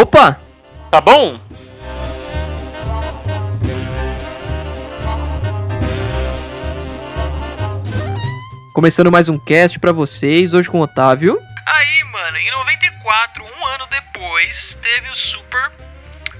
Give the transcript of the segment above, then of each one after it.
Opa! Tá bom? Começando mais um cast pra vocês, hoje com o Otávio. Aí, mano, em 94, um ano depois, teve o Super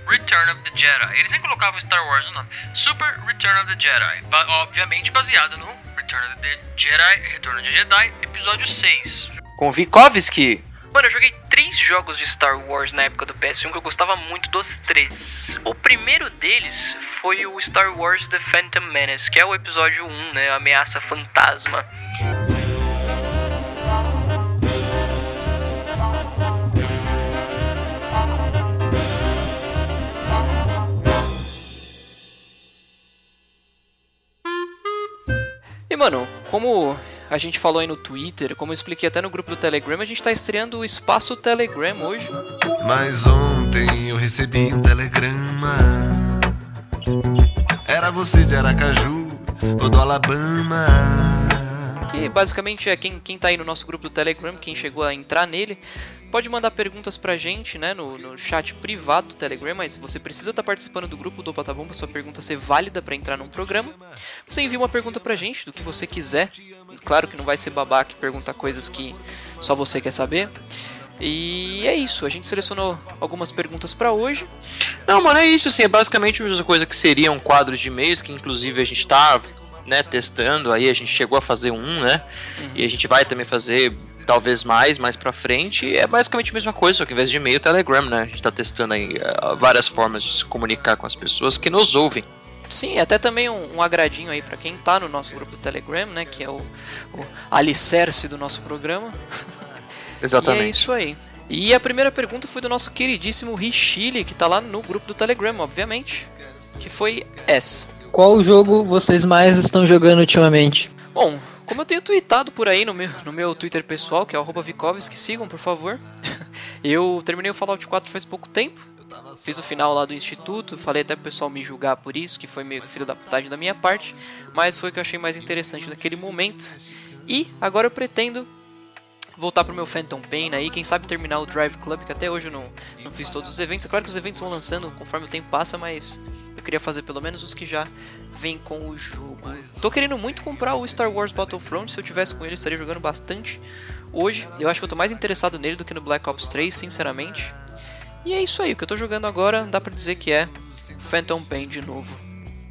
Return of the Jedi. Eles nem colocavam Star Wars no nome. Super Return of the Jedi. Obviamente baseado no Return of the Jedi, Retorno de Jedi, episódio 6. Com Vikovsky. Mano, eu joguei três jogos de Star Wars na época do PS1 que eu gostava muito dos três. O primeiro deles foi o Star Wars The Phantom Menace, que é o episódio 1, né? A ameaça fantasma. E mano, como a gente falou aí no Twitter, como eu expliquei até no grupo do Telegram, a gente tá estreando o espaço Telegram hoje. Mas ontem eu recebi um telegrama. Era você de Aracaju ou do Alabama. Que basicamente é quem, quem tá aí no nosso grupo do Telegram, quem chegou a entrar nele, pode mandar perguntas pra gente, né, no, no chat privado do Telegram, mas você precisa estar tá participando do grupo do Opa Bom pra sua pergunta ser válida para entrar num programa. Você envia uma pergunta pra gente, do que você quiser. Claro que não vai ser babaca e perguntar coisas que só você quer saber. E é isso, a gente selecionou algumas perguntas para hoje. Não, mano, é isso, assim, é basicamente a mesma coisa que seria um quadro de e-mails, que inclusive a gente tá, né, testando, aí a gente chegou a fazer um, né, uhum. e a gente vai também fazer talvez mais, mais pra frente, é basicamente a mesma coisa, só que em vez de e-mail, Telegram, né, a gente tá testando aí uh, várias formas de se comunicar com as pessoas que nos ouvem. Sim, até também um, um agradinho aí para quem tá no nosso grupo do Telegram, né, que é o, o alicerce do nosso programa. Exatamente. E é isso aí. E a primeira pergunta foi do nosso queridíssimo Richile, que tá lá no grupo do Telegram, obviamente. Que foi essa. Qual jogo vocês mais estão jogando ultimamente? Bom, como eu tenho tweetado por aí no meu, no meu Twitter pessoal, que é o Vikovs, que sigam, por favor. eu terminei o Fallout 4 faz pouco tempo. Fiz o final lá do instituto, falei até pro pessoal me julgar por isso, que foi meio filho da putagem da minha parte, mas foi o que eu achei mais interessante naquele momento. E agora eu pretendo voltar pro meu Phantom Pain aí, quem sabe terminar o Drive Club, que até hoje eu não, não fiz todos os eventos. É claro que os eventos vão lançando conforme o tempo passa, mas eu queria fazer pelo menos os que já vêm com o jogo. Tô querendo muito comprar o Star Wars Battlefront, se eu tivesse com ele estaria jogando bastante hoje. Eu acho que eu tô mais interessado nele do que no Black Ops 3, sinceramente. E é isso aí, o que eu tô jogando agora dá pra dizer que é Phantom Pain de novo.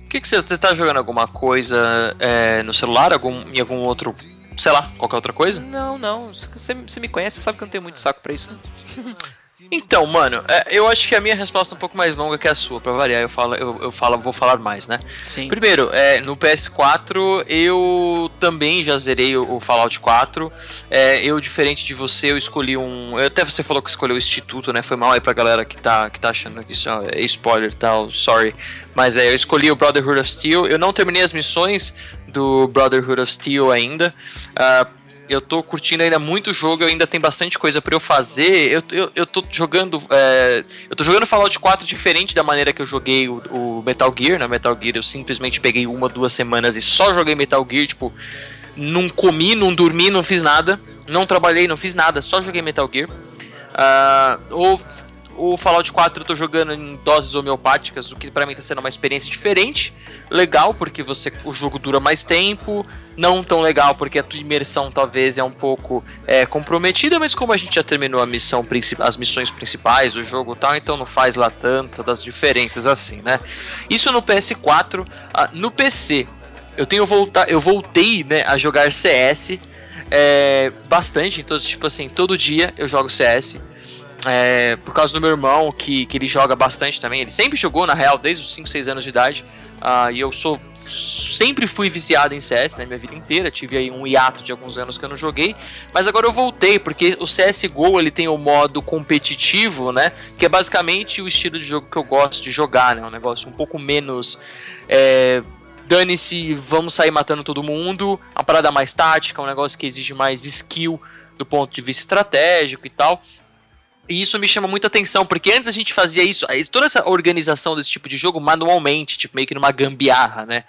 O que, que você, você tá jogando alguma coisa é, no celular, algum, em algum outro sei lá, qualquer outra coisa? Não, não. Você, você me conhece, sabe que eu não tenho muito saco pra isso, né? Então, mano, é, eu acho que a minha resposta é um pouco mais longa que a sua, pra variar, eu falo, eu, eu falo, vou falar mais, né? Sim. Primeiro, é, no PS4 eu também já zerei o, o Fallout 4. É, eu, diferente de você, eu escolhi um. Até você falou que escolheu o Instituto, né? Foi mal aí pra galera que tá, que tá achando que isso é spoiler e tal, sorry. Mas é, eu escolhi o Brotherhood of Steel. Eu não terminei as missões do Brotherhood of Steel ainda. Uh, eu tô curtindo ainda muito o jogo, ainda tem bastante coisa para eu fazer. Eu, eu, eu tô jogando. É, eu tô jogando Fallout 4 diferente da maneira que eu joguei o, o, Metal Gear. Na né? Metal Gear eu simplesmente peguei uma, duas semanas e só joguei Metal Gear, tipo, não comi, não dormi, não fiz nada. Não trabalhei, não fiz nada, só joguei Metal Gear. Uh, ou o Fallout 4 eu tô jogando em doses homeopáticas, o que para mim tá sendo uma experiência diferente. Legal, porque você o jogo dura mais tempo. Não tão legal, porque a tua imersão talvez é um pouco é, comprometida, mas como a gente já terminou a missão as missões principais do jogo tal, então não faz lá tantas das diferenças assim, né? Isso no PS4. Ah, no PC, eu tenho voltar, eu voltei né, a jogar CS é, bastante, então, tipo assim, todo dia eu jogo CS é, por causa do meu irmão, que, que ele joga bastante também. Ele sempre jogou, na real, desde os 5, 6 anos de idade. Uh, e eu sou sempre fui viciado em CS, né, minha vida inteira. Tive aí um hiato de alguns anos que eu não joguei, mas agora eu voltei porque o CS:GO ele tem o modo competitivo, né, que é basicamente o estilo de jogo que eu gosto de jogar, né, um negócio um pouco menos é, dane-se, vamos sair matando todo mundo, uma parada mais tática, um negócio que exige mais skill do ponto de vista estratégico e tal. E isso me chama muita atenção, porque antes a gente fazia isso, toda essa organização desse tipo de jogo manualmente, tipo meio que numa gambiarra, né?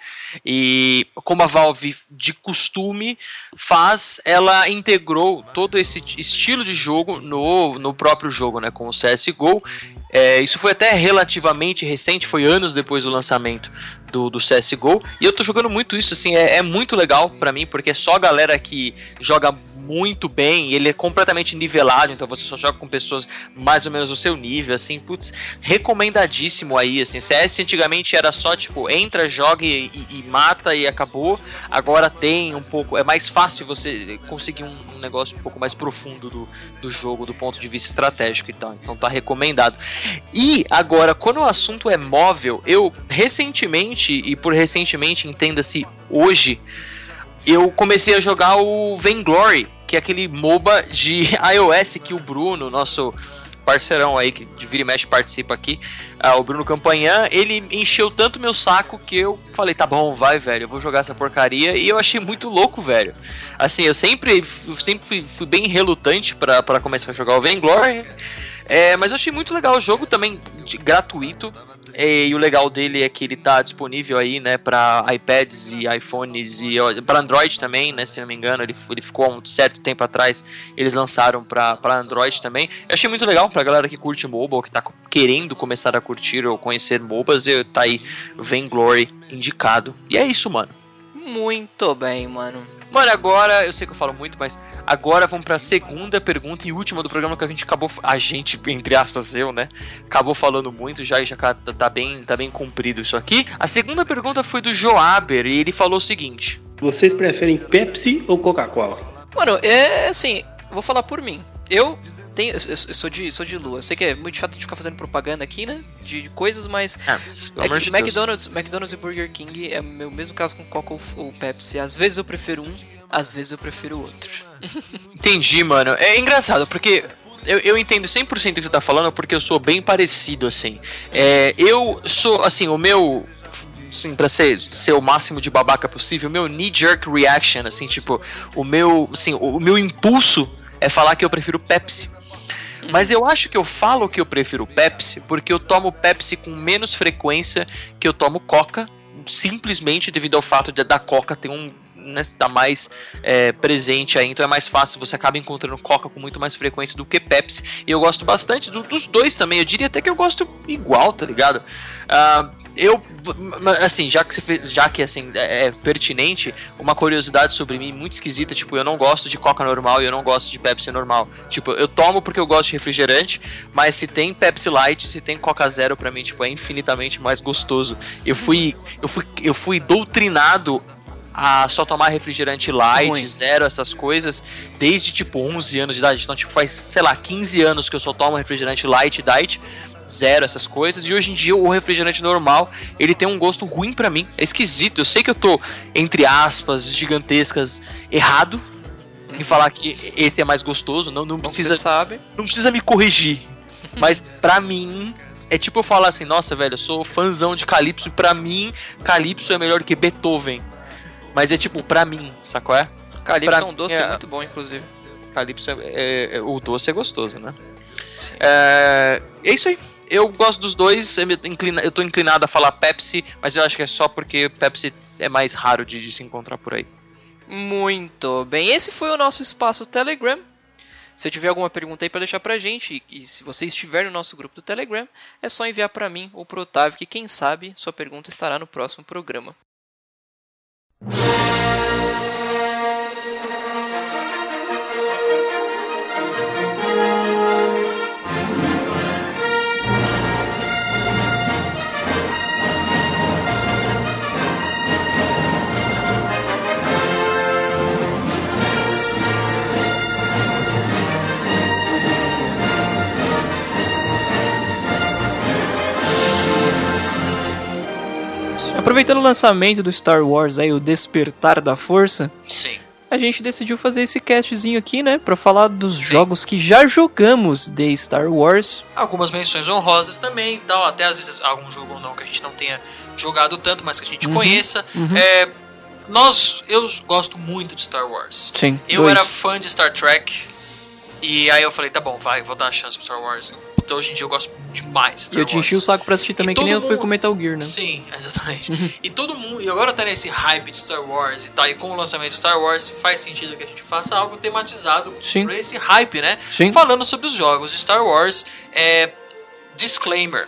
E como a Valve de costume faz, ela integrou todo esse estilo de jogo no, no próprio jogo, né? Com o CSGO. É, isso foi até relativamente recente, foi anos depois do lançamento do, do CSGO. E eu tô jogando muito isso, assim, é, é muito legal para mim, porque é só a galera que joga muito bem, ele é completamente nivelado, então você só joga com pessoas mais ou menos do seu nível, assim, putz, recomendadíssimo aí, assim, CS antigamente era só, tipo, entra, joga e, e, e mata e acabou, agora tem um pouco, é mais fácil você conseguir um, um, negócio um pouco mais profundo do, do jogo, do ponto de vista estratégico e tal, então tá recomendado. E agora, quando o assunto é móvel, eu recentemente, e por recentemente entenda-se hoje, eu comecei a jogar o Vainglory, que é aquele MOBA de iOS que o Bruno, nosso parceirão aí que de vira e mexe participa aqui, uh, o Bruno Campanhã, ele encheu tanto meu saco que eu falei, tá bom, vai, velho, eu vou jogar essa porcaria e eu achei muito louco, velho. Assim, eu sempre, sempre fui, fui bem relutante para começar a jogar o Vainglory. É, mas eu achei muito legal o jogo também de, gratuito. E, o legal dele é que ele tá disponível aí, né, para iPads e iPhones e para Android também, né, se não me engano, ele, ele ficou há um certo tempo atrás, eles lançaram para Android também. Eu achei muito legal pra galera que curte mobile, que tá querendo começar a curtir ou conhecer MOBAs, e tá aí Vainglory indicado. E é isso, mano. Muito bem, mano. Mano, agora, eu sei que eu falo muito, mas agora vamos pra segunda pergunta e última do programa que a gente acabou. A gente, entre aspas, eu, né? Acabou falando muito já e já tá, bem, tá bem comprido isso aqui. A segunda pergunta foi do Joaber e ele falou o seguinte: Vocês preferem Pepsi ou Coca-Cola? Mano, é assim, vou falar por mim. Eu tenho, eu, eu, sou de sou de lua. Eu sei que é muito chato de ficar fazendo propaganda aqui, né? De, de coisas, mas ah, é que McDonald's, McDonald's e Burger King é o mesmo caso com Coca ou, ou Pepsi. Às vezes eu prefiro um, às vezes eu prefiro o outro. Entendi, mano. É engraçado porque eu, eu entendo 100% o que você tá falando porque eu sou bem parecido, assim. É, eu sou, assim, o meu assim, pra ser, ser o máximo de babaca possível, o meu knee-jerk reaction, assim, tipo, o meu, assim, o, o meu impulso é falar que eu prefiro Pepsi. Mas eu acho que eu falo que eu prefiro Pepsi porque eu tomo Pepsi com menos frequência que eu tomo Coca, simplesmente devido ao fato de da Coca ter um né, tá mais é, presente aí, então é mais fácil, você acaba encontrando Coca com muito mais frequência do que Pepsi. E eu gosto bastante do, dos dois também, eu diria até que eu gosto igual, tá ligado? Uh, eu, assim, já que, você já que assim, é, é, pertinente, uma curiosidade sobre mim muito esquisita, tipo, eu não gosto de Coca normal e eu não gosto de Pepsi normal. Tipo, eu tomo porque eu gosto de refrigerante, mas se tem Pepsi Light, se tem Coca Zero, pra mim, tipo, é infinitamente mais gostoso. Eu fui, eu fui, eu fui doutrinado a só tomar refrigerante light, Ruim. zero, essas coisas, desde tipo 11 anos de idade. Então, tipo, faz, sei lá, 15 anos que eu só tomo refrigerante light, diet zero essas coisas. E hoje em dia o refrigerante normal, ele tem um gosto ruim para mim. É esquisito. Eu sei que eu tô, entre aspas, gigantescas, errado em falar que esse é mais gostoso. Não, não precisa. sabe. Não precisa me corrigir. Mas pra mim. É tipo eu falar assim, nossa, velho, eu sou fãzão de Calypso e pra mim, Calypso é melhor que Beethoven. Mas é tipo, pra mim, sacou é? Calypso pra é um doce é... muito bom, inclusive. Calypso é, é, é, o doce é gostoso, né? É, é isso aí eu gosto dos dois, eu, tô inclinado a falar Pepsi, mas eu acho que é só porque Pepsi é mais raro de, de se encontrar por aí. Muito bem, esse foi o nosso espaço Telegram. Se tiver alguma pergunta aí para deixar pra gente, e se você estiver no nosso grupo do Telegram, é só enviar para mim ou pro Otávio, que quem sabe sua pergunta estará no próximo programa. Aproveitando o lançamento do Star Wars aí, o Despertar da Força. Sim. A gente decidiu fazer esse castzinho aqui, né? Pra falar dos Sim. jogos que já jogamos de Star Wars. Algumas menções honrosas também e tal. Até às vezes algum jogo ou não que a gente não tenha jogado tanto, mas que a gente uhum. conheça. Uhum. É, nós, eu gosto muito de Star Wars. Sim. Eu dois. era fã de Star Trek. E aí eu falei, tá bom, vai, vou dar uma chance pro Star Wars. Então hoje em dia eu gosto demais. de E Star eu te enchi o saco pra assistir também, que nem eu fui mundo- com Metal Gear, né? Sim, exatamente. e todo mundo. E agora tá nesse hype de Star Wars e tal. E com o lançamento de Star Wars, faz sentido que a gente faça algo tematizado Sim. por esse hype, né? Sim. Falando sobre os jogos de Star Wars, é. Disclaimer: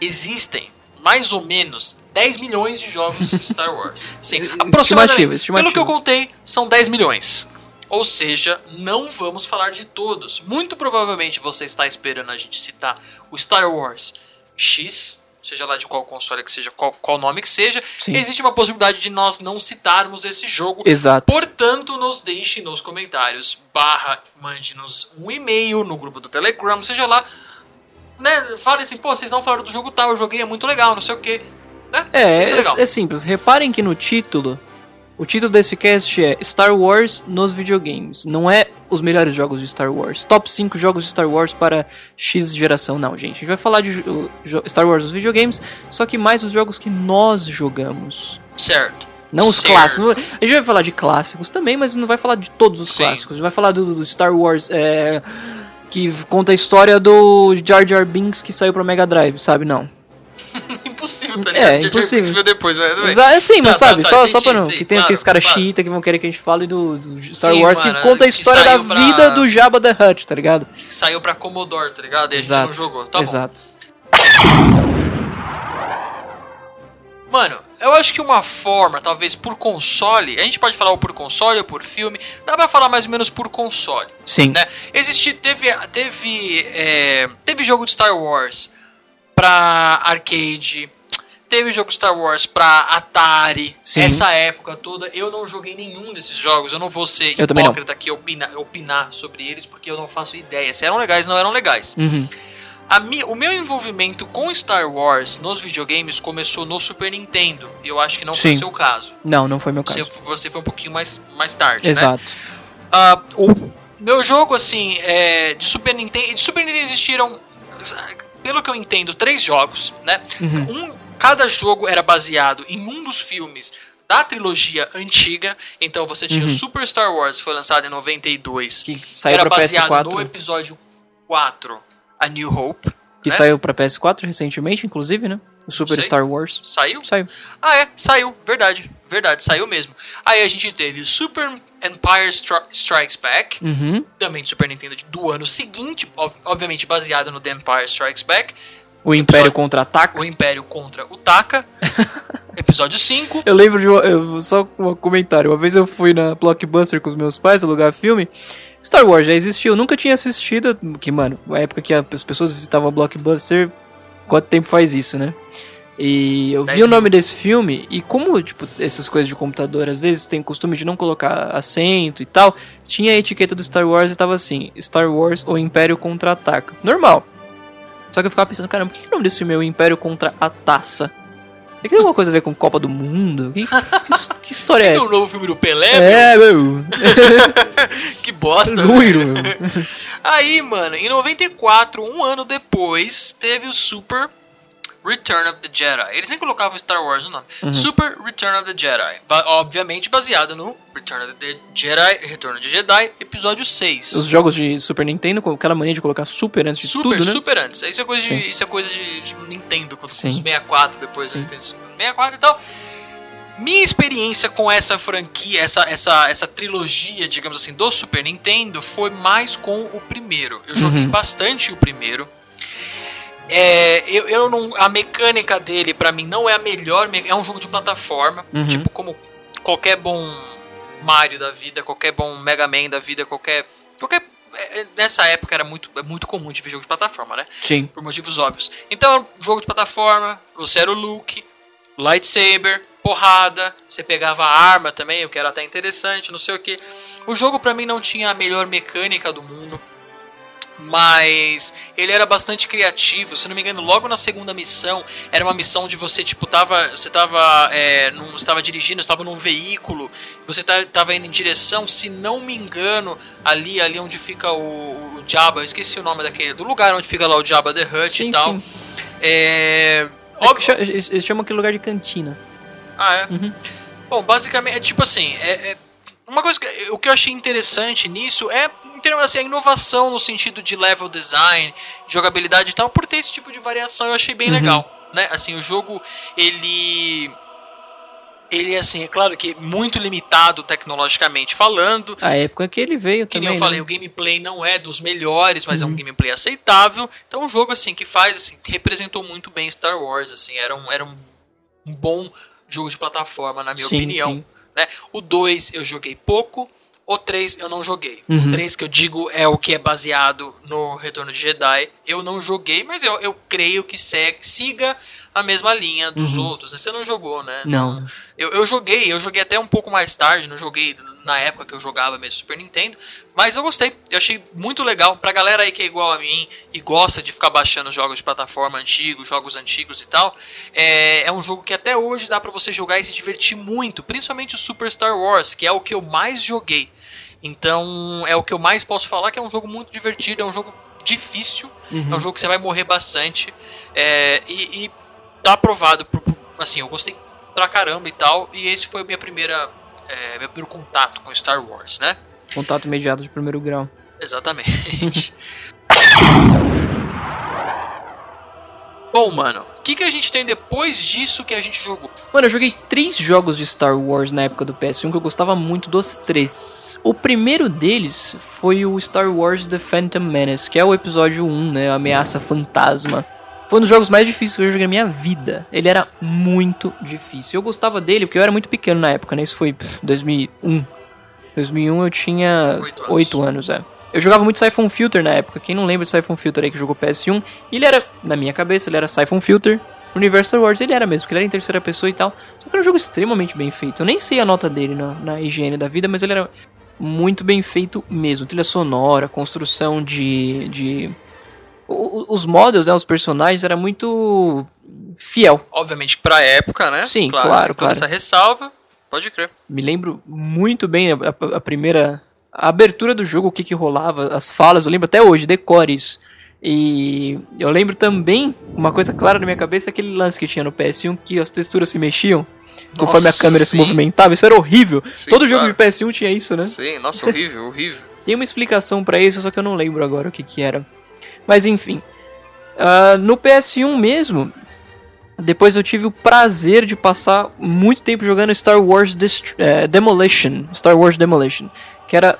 existem mais ou menos 10 milhões de jogos de Star Wars. Sim, Estimativa, aproximadamente. estimativa. Pelo que eu contei, são 10 milhões. Ou seja, não vamos falar de todos. Muito provavelmente você está esperando a gente citar o Star Wars X, seja lá de qual console que seja, qual, qual nome que seja. Sim. Existe uma possibilidade de nós não citarmos esse jogo. Exato. Portanto, nos deixe nos comentários, barra, mande-nos um e-mail no grupo do Telegram, seja lá. Né, fale assim, pô, vocês não falaram do jogo tal, eu joguei, é muito legal, não sei o que. Né? É, é, legal. é simples. Reparem que no título, o título desse cast é Star Wars nos videogames. Não é os melhores jogos de Star Wars. Top 5 jogos de Star Wars para X geração. Não, gente. A gente vai falar de Star Wars nos videogames, só que mais os jogos que nós jogamos. Certo. Não os Certo. clássicos. A gente vai falar de clássicos também, mas não vai falar de todos os Sim. clássicos. A gente vai falar do, do Star Wars é, que conta a história do Jar Jar Binks que saiu pra Mega Drive, sabe? Não. Impossível, tá É, ligado? Jar impossível. Veio depois, mas tudo bem. Exa- É sim, mas Tá, tá, sabe, tá, só, entendi, só pra não. sim, que tem claro, aqueles caras claro. que vão querer que a gente fale do, do Star Sim, Wars mano, que conta a que história da pra- vida do Jabba the Hutt, tá ligado? Saiu pra Commodore, tá ligado? E a gente Exato. não jogou. Tá bom. Exato. Mano, eu acho que uma forma, talvez por console, a gente pode falar ou por console ou por filme, dá pra falar mais ou menos por console, Sim. né? Existe, teve, teve, é, teve jogo de Star Wars pra arcade, teve jogo Star Wars pra Atari, Sim. essa época toda, eu não joguei nenhum desses jogos, eu não vou ser Eu hipócrita aqui opinar, opinar sobre eles, porque eu não faço ideia se eram legais ou não eram legais. Uhum. A mi- o meu envolvimento com Star Wars nos videogames começou no Super Nintendo. E eu acho que não foi Sim. o seu caso. Não, não foi meu caso. Você, você foi um pouquinho mais, mais tarde, né? Exato. Ah, o meu jogo, assim, é, de Super Nintendo. De Super Nintendo existiram, pelo que eu entendo, três jogos, né? Uhum. Um, cada jogo era baseado em um dos filmes da trilogia antiga. Então você tinha o Super Star Wars, que foi lançado em 92. Uhum. Que saiu era baseado PS4. no episódio 4, A New Hope. Que né? saiu pra PS4 recentemente, inclusive, né? O Super sei. Star Wars. Saiu? Saiu. Ah, é, saiu, verdade, verdade, saiu mesmo. Aí a gente teve Super Empire Stri- Strikes Back, Uhum. também de Super Nintendo do ano seguinte, ob- obviamente baseado no The Empire Strikes Back, O Império Episódio- contra-ataca. o Império contra o Taka, episódio 5. Eu lembro de. uma- eu- só um comentário. Uma vez eu fui na Blockbuster com os meus pais alugar filme. Star Wars já existiu, eu nunca tinha assistido. Que, mano, na época que as pessoas visitavam a Blockbuster, quanto tempo faz isso, né? E eu vi o nome desse filme, e como, tipo, essas coisas de computador às vezes tem costume de não colocar acento e tal, tinha a etiqueta do Star Wars e tava assim: Star Wars ou Império contra-ataca. Normal. Só que eu ficava pensando, caramba, por que, que o nome desse filme é o Império contra a Taça? Tem que ter alguma coisa a ver com Copa do Mundo? Que, que, que história é Tem o essa? novo filme do Pelé, É, meu. meu, que bosta. Loiro, velho. meu. Aí, mano, em 94, um ano depois, teve o Super Return of the Jedi. Eles nem colocavam Star Wars no nome. Uhum. Super Return of the Jedi. Ba- obviamente baseado no Return of the Jedi, Retorno de Jedi, episódio 6. Os jogos de Super Nintendo com aquela mania de colocar super antes de Super, tudo, né? super antes. Isso é coisa de, isso é coisa de, de Nintendo, com, os Sim. 64 depois Sim. do Nintendo 64 e tal. Minha experiência com essa franquia, essa, essa, essa trilogia, digamos assim, do Super Nintendo foi mais com o primeiro. Eu joguei Uhum. bastante o primeiro. É, eu, eu não, a mecânica dele, pra mim, não é a melhor. me- É um jogo de plataforma. Uhum. Tipo, como qualquer bom Mario da vida, qualquer bom Mega Man da vida, qualquer. qualquer é, é, nessa época era muito, é muito comum de ver jogo de plataforma, né? Sim. Por motivos óbvios. Então, jogo de plataforma, você era o Luke, lightsaber, porrada, você pegava a arma também, o que era até interessante, não sei o que. O jogo pra mim não tinha a melhor mecânica do mundo, mas ele era bastante criativo. Se não me engano, logo na segunda missão, era uma missão de você, tipo, tava, você tava, é, num, você tava dirigindo, estava num veículo, você tá- tava indo em direção, se não me engano, ali, ali onde fica o, o Jabba, eu esqueci o nome daquele, do lugar onde fica lá o Jabba the Hutt Sim, e tal. sim. É, É óbvio, eles chamam aquele lugar de cantina. ah, é. Uhum. Bom, basicamente, é tipo assim, é, é- uma coisa que o que eu achei interessante nisso é termos assim, a inovação no sentido de level design, jogabilidade e tal, por ter esse tipo de variação, eu achei bem Uhum. legal, né? Assim, o jogo ele ele assim, é claro que muito limitado tecnologicamente falando, A época que ele veio que também. nem eu falei, né? o gameplay não é dos melhores, mas é Uhum. um gameplay aceitável. Então é um jogo assim que faz assim, que representou muito bem Star Wars, assim, era um, era um bom jogo de plataforma na minha Sim, opinião, sim. né? O 2 eu joguei pouco, o 3 eu não joguei. Uhum. O 3 que eu digo é o que é baseado no Retorno de Jedi. Eu não joguei, mas eu, eu creio que segue, siga a mesma linha dos Uhum. outros. Você não jogou, né? Não. Eu, eu joguei, eu joguei até um pouco mais tarde, não joguei na época que eu jogava mesmo Super Nintendo, mas eu gostei, eu achei muito legal. Pra galera aí que é igual a mim e gosta de ficar baixando jogos de plataforma antigos, jogos antigos e tal, é, é um jogo que até hoje dá pra você jogar e se divertir muito, principalmente o Super Star Wars, que é o que eu mais joguei. Então é o que eu mais posso falar, que é um jogo muito divertido, é um jogo difícil, Uhum. é um jogo que você vai morrer bastante. é, e, e tá aprovado. por- assim, eu gostei pra caramba e tal. E esse foi a minha primeira. É, meu primeiro contato com Star Wars, né? Contato imediato de primeiro grau. Exatamente. Bom, mano, o que, que a gente tem depois disso que a gente jogou? Mano, eu joguei três jogos de Star Wars na época do PS1 que eu gostava muito dos três. O primeiro deles foi o Star Wars The Phantom Menace, que é o episódio 1, né? A Ameaça Fantasma. Foi um dos jogos mais difíceis que eu joguei na minha vida. Ele era muito difícil. Eu gostava dele porque eu era muito pequeno na época, né? Isso foi pff, 2001. 2001 eu tinha Oito anos. 8 anos, é. Eu jogava muito Siphon Filter na época. Quem não lembra de Siphon Filter aí que jogou PS1? Ele era, na minha cabeça, ele era Siphon Filter. Star Wars ele era mesmo, porque ele era em terceira pessoa e tal. Só que era um jogo extremamente bem feito. Eu nem sei a nota dele na, na higiene da vida, mas ele era muito bem feito mesmo. Trilha sonora, construção de. de... o- os models, né, os personagens, era muito fiel. Obviamente pra época, né? Sim, claro, com claro. essa ressalva, pode crer. Me lembro muito bem a, a- a primeira. A abertura do jogo, o que que rolava, as falas, eu lembro até hoje, decore isso. E eu lembro também, uma coisa clara na minha cabeça, aquele lance que tinha no PS1, que as texturas se mexiam conforme Nossa, a câmera se sim. movimentava. Isso era horrível. Sim, Todo jogo claro. de PS1 tinha isso, né? Sim, nossa, horrível, horrível. Tem uma explicação pra isso, só que eu não lembro agora o que que era. Mas enfim. Ah, no PS1 mesmo, depois eu tive o prazer de passar muito tempo jogando Star Wars Dest- eh, Demolition. Star Wars Demolition. Que era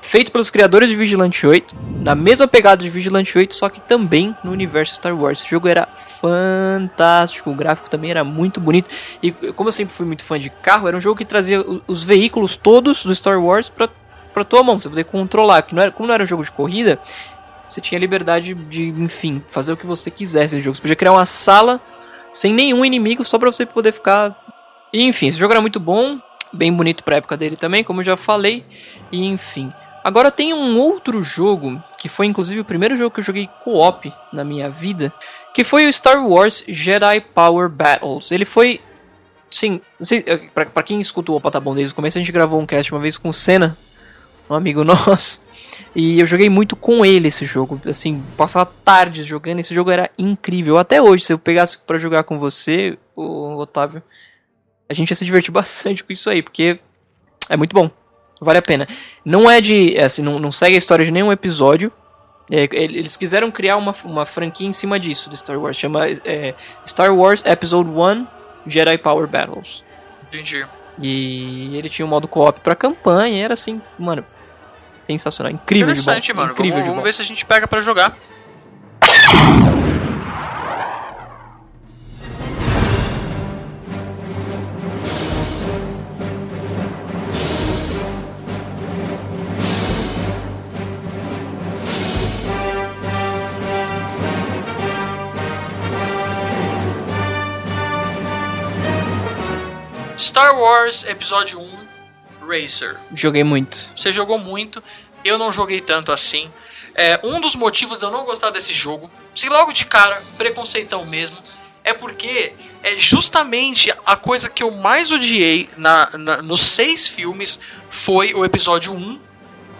feito pelos criadores de Vigilante 8. Na mesma pegada de Vigilante 8, só que também no universo Star Wars. Esse jogo era fantástico. O gráfico também era muito bonito. E como eu sempre fui muito fã de carro, era um jogo que trazia os veículos todos do Star Wars pra, pra tua mão. Pra você poder controlar. Que não era, como não era um jogo de corrida, você tinha liberdade de, enfim, fazer o que você quisesse no jogo. Você podia criar uma sala sem nenhum inimigo só pra você poder ficar. E, enfim, esse jogo era muito bom, bem bonito pra época dele também, como eu já falei. E enfim. Agora tem um outro jogo, que foi inclusive o primeiro jogo que eu joguei co-op na minha vida, que foi o Star Wars Jedi Power Battles. Ele foi. Sim, eh, pra, pra quem escutou o Opa Tá desde o começo, a gente gravou um cast uma vez com o Senna, um amigo nosso. E eu joguei muito com ele esse jogo, assim, passava tardes jogando, esse jogo era incrível. Até hoje, se eu pegasse pra jogar com você, o Otávio, a gente ia se divertir bastante com isso aí, porque é muito bom. Vale a pena. Não é de. Assim, não, não segue a história de nenhum episódio. É, eles quiseram criar uma, uma franquia em cima disso do Star Wars. Chama é, Star Wars Episode 1 Jedi Power Battles. Entendi. E ele tinha um modo co-op pra campanha. Era assim, mano. Sensacional. Incrível de bom. Interessante, mano. Incrível vamos de vamos bom. ver se a gente pega pra jogar. Star Wars Episódio 1 Racer. Joguei muito. Você jogou muito, eu não joguei tanto assim. É, um dos motivos de eu não gostar desse jogo, se logo de cara, preconceitão mesmo, é porque é justamente a coisa que eu mais odiei na, na- nos seis filmes foi o episódio 1,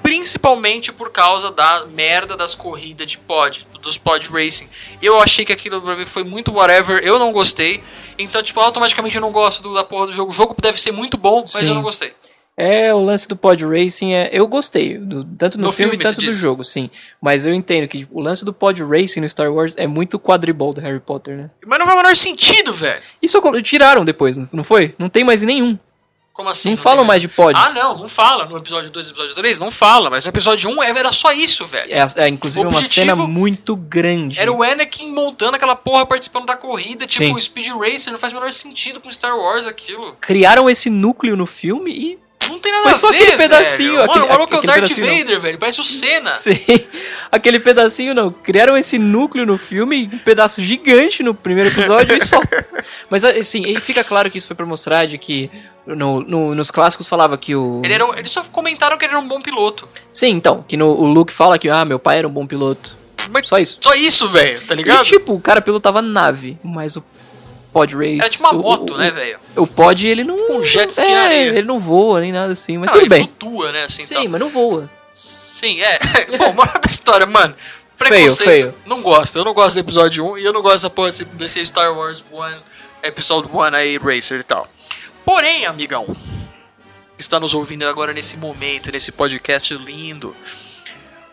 principalmente por causa da merda das corridas de pod, dos pod racing. Eu achei que aquilo pra mim foi muito whatever, eu não gostei. Então, tipo, automaticamente eu não gosto do- da porra do jogo. O jogo deve ser muito bom, mas Sim. eu não gostei. É, o lance do pod racing é. Eu gostei, do- tanto no, No filme, filme, tanto do jogo, sim. Mas eu entendo que tipo, o lance do pod racing no Star Wars é muito quadribol do Harry Potter, né? Mas não faz o menor sentido, velho. Isso tiraram depois, não não foi? Não tem mais nenhum. Como assim? não tem falam mais de pods. Ah, não, não fala. No episódio 2 e episódio 3, não fala. Mas no episódio 1 era só isso, velho. É, é, inclusive uma cena muito grande. Era o Anakin montando aquela porra participando da corrida, tipo Sim. o Speed Racer, não faz o menor sentido com Star Wars aquilo. Criaram esse núcleo no filme e. Não tem nada Foi a só ver, aquele pedacinho, velho. Mano, aquele- o maluco é o aquele Darth pedacinho, não. Vader, velho. Parece o Senna. Sim. Aquele pedacinho não. Criaram esse núcleo no filme, um pedaço gigante no primeiro episódio e só. Mas assim, e fica claro que isso foi pra mostrar de que no, no- nos clássicos falava que o. Ele um- eles só comentaram que ele era um bom piloto. Sim, então, que no, o Luke fala que ah, meu pai era um bom piloto. Mas Só isso. Só isso, velho, tá E ligado? tipo, o cara pilotava nave, mas o pod race. Era tipo uma o- moto, o, né, velho? O, pod ele não. Um jet ski é, ele não voa nem nada assim, mas Não, tudo ele bem. flutua, né, assim, Sim, tal. mas não voa. Sim, é. Bom, moral da história, mano. Feio, Preconceito. feio. Não gosto. Eu não gosto do episódio 1 e eu não gosto dessa porra desse Star Wars 1, episódio 1 aí, Racer e tal. Porém, amigão, que está nos ouvindo agora nesse momento, nesse podcast lindo.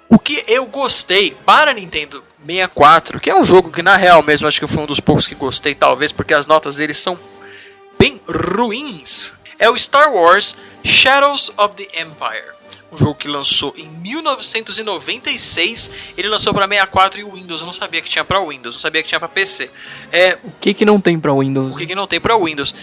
O que eu gostei para Nintendo 64, que é um jogo que na real mesmo acho que foi um dos poucos que gostei, talvez porque as notas deles são bem ruins, é o Star Wars Shadows of the Empire. Um jogo que lançou em 1996, ele lançou para 64 e o Windows. Eu não sabia que tinha para Windows, não sabia que tinha para PC. É, O que que não tem pra Windows? o que, que não tem pra Windows?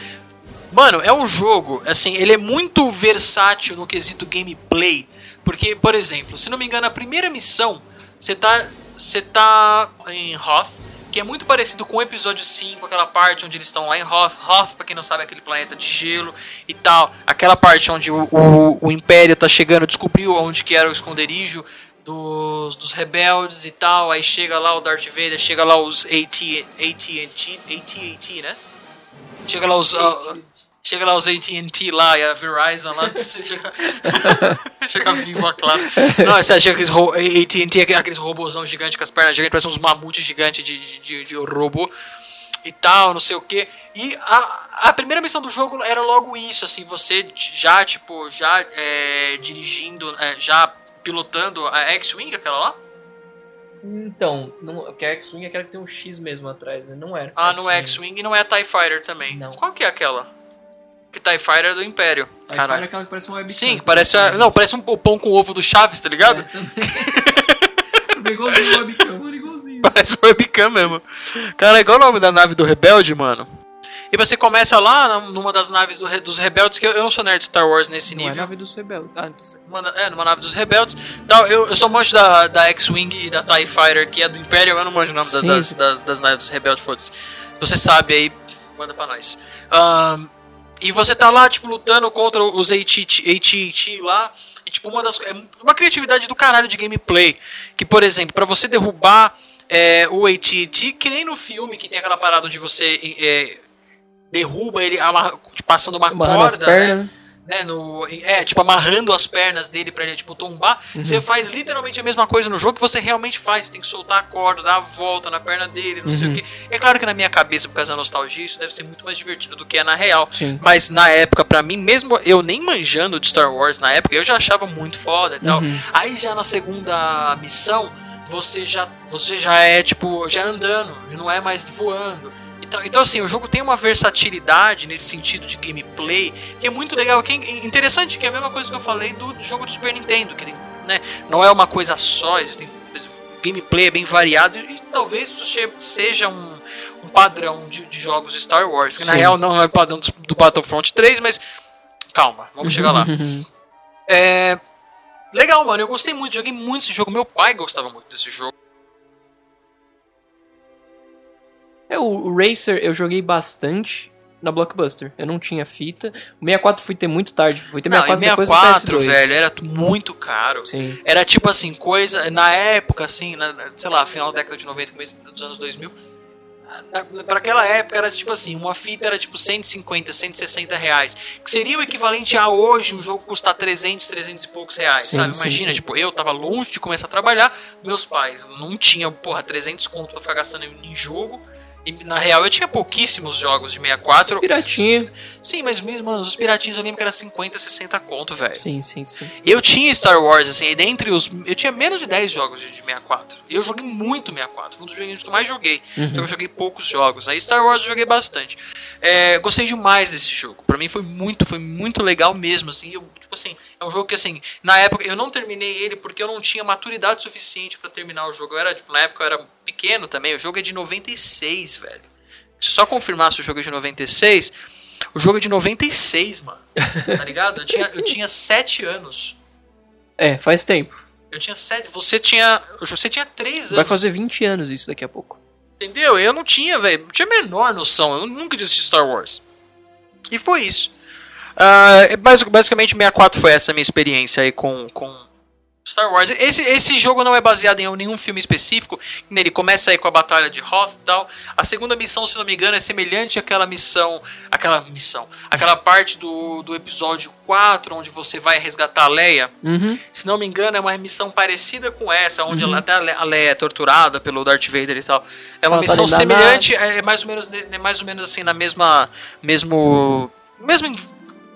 Mano, é um jogo, assim, ele é muito versátil no quesito gameplay. Porque, por exemplo, se não me engano, a primeira missão, você tá, você tá em Hoth, que é muito parecido com o episódio 5, aquela parte onde eles estão lá em Hoth. Hoth, pra quem não sabe, é aquele planeta de gelo e tal. Aquela parte onde o, o, o Império tá chegando, descobriu onde que era o esconderijo dos, dos rebeldes e tal. Aí chega lá o Darth Vader, chega lá os AT, AT&T, AT&T, né? Chega lá os... ah, chega lá os AT&T lá e a Verizon lá. chega, chega vivo, claro. Não, você aqueles ro- AT&T, aqu- aqueles robôzão gigante com as pernas gigantes, parece uns mamutes gigantes de, de, de, de robô e tal, não sei o que. E a, a primeira missão do jogo era logo isso, assim, você já, tipo, já é, dirigindo, é, já pilotando a X-Wing, aquela lá? Então, não, porque a X-Wing é aquela que tem um X mesmo atrás, né? Não era. Ah, não é X-Wing e não é a TIE Fighter também. Não. Qual que é aquela? Que TIE Fighter é do Império. A Caralho. Fire é aquela que parece um webcam. Sim, parece. A, não, parece um pão com ovo do Chaves, tá ligado? É, também. igualzinho o webcam, igualzinho. Parece um webcam mesmo. Cara, é igual o nome da nave do Rebelde, mano. E você começa lá numa das naves do dos rebeldes, que eu, eu não sou nerd de Star Wars nesse Não é nível. nave dos rebeldes. Ah, então certo. Uma, é, numa nave dos rebeldes. Tal, eu, eu sou manjo da, da X-Wing e da TIE Fighter, que é do Império, eu não manjo o nome da- das, das, das naves dos rebeldes, foda-se. Você sabe aí, manda pra nós. Ahn, e você tá lá, tipo, lutando contra os AT&T lá. E, tipo, uma das... É uma criatividade do caralho de gameplay. Que, por exemplo, pra você derrubar é, o AT&T, que nem no filme, que tem aquela parada onde você... é, derruba ele passando uma as corda, né? pernas. né, no, é, tipo, amarrando as pernas dele pra ele, tipo, tombar. Você faz literalmente a mesma coisa no jogo que você realmente faz. Você tem que soltar a corda, dar a volta na perna dele, não sei o Uhum. que. É claro que na minha cabeça, por causa da nostalgia, isso deve ser muito mais divertido do que é na real. Sim. Mas na época, pra mim, mesmo eu nem manjando de Star Wars na época, eu já achava muito foda e tal. Uhum. Aí já na segunda missão, você já, você já é, tipo, já andando, não é mais voando. Então, então, assim, o jogo tem uma versatilidade nesse sentido de gameplay que é muito legal. Que é interessante, que é a mesma coisa que eu falei do jogo do Super Nintendo, que né, não é uma coisa só, existem, o gameplay é bem variado e, talvez isso seja um, um padrão de, de jogos Star Wars, que na Sim. real não é o padrão do, do Battlefront 3, mas calma, vamos chegar lá. É. Legal, mano. Eu gostei muito, joguei muito esse jogo. Meu pai gostava muito desse jogo. É, o, Racer eu joguei bastante na Blockbuster. Eu não tinha fita. O 64 fui ter muito tarde. Fui ter Não, 64 e depois 64, do PS2. velho, era muito caro. Sim. Era tipo assim, coisa. Na época, assim, na, sei lá, final da década de 90, começo dos anos 2000. na- Pra aquela época era tipo assim, uma fita era tipo 150, 160 reais. Que seria o equivalente a hoje um jogo custar 300, 300 e poucos reais, Sim, sabe? Imagina, sim. tipo, eu tava longe de começar a trabalhar, meus pais não tinham, porra, 300 conto pra ficar gastando em jogo. Na real, eu tinha pouquíssimos jogos de 64. Piratinha. Sim, mas mesmo, mano, os piratinhos eu lembro que era 50, 60 conto, velho. Sim, sim, sim. Eu tinha Star Wars, assim, e dentre os. Eu tinha menos de 10 jogos de de 64. E eu joguei muito 64. Foi um dos joguinhos que eu mais joguei. Então eu joguei poucos jogos. Aí Star Wars eu joguei bastante. É, gostei demais desse jogo. Pra mim foi muito, foi muito legal mesmo, assim. Eu, tipo assim, é um jogo que, assim, na época eu não terminei ele porque eu não tinha maturidade suficiente pra terminar o jogo. Eu era, tipo, na época eu era pequeno também. O jogo é de 96, velho. Se só confirmar se o jogo é de 96, o jogo é de 96, mano. Tá ligado? Eu tinha, eu tinha 7 anos. É, faz tempo. Eu tinha 7. Você tinha. Você tinha 3 anos. Vai fazer 20 anos isso daqui a pouco. Entendeu? Eu não tinha, velho. Não tinha a menor noção. Eu nunca assistido Star Wars. E foi isso. É basic- basicamente, 64 foi essa minha experiência aí com, com Star Wars. Esse, esse jogo não é baseado em nenhum filme específico. Ele começa aí com a batalha de Hoth e tal. A segunda missão, se não me engano, é semelhante àquela missão. Aquela missão. Aquela parte do, do episódio 4, onde você vai resgatar a Leia. Uhum. Se não me engano, é uma missão parecida com essa, onde ela, até a Le- a Leia é torturada pelo Darth Vader e tal. É uma Ela tá missão da semelhante, é é mais ou menos, é mais ou menos assim na mesma, mesmo, mesmo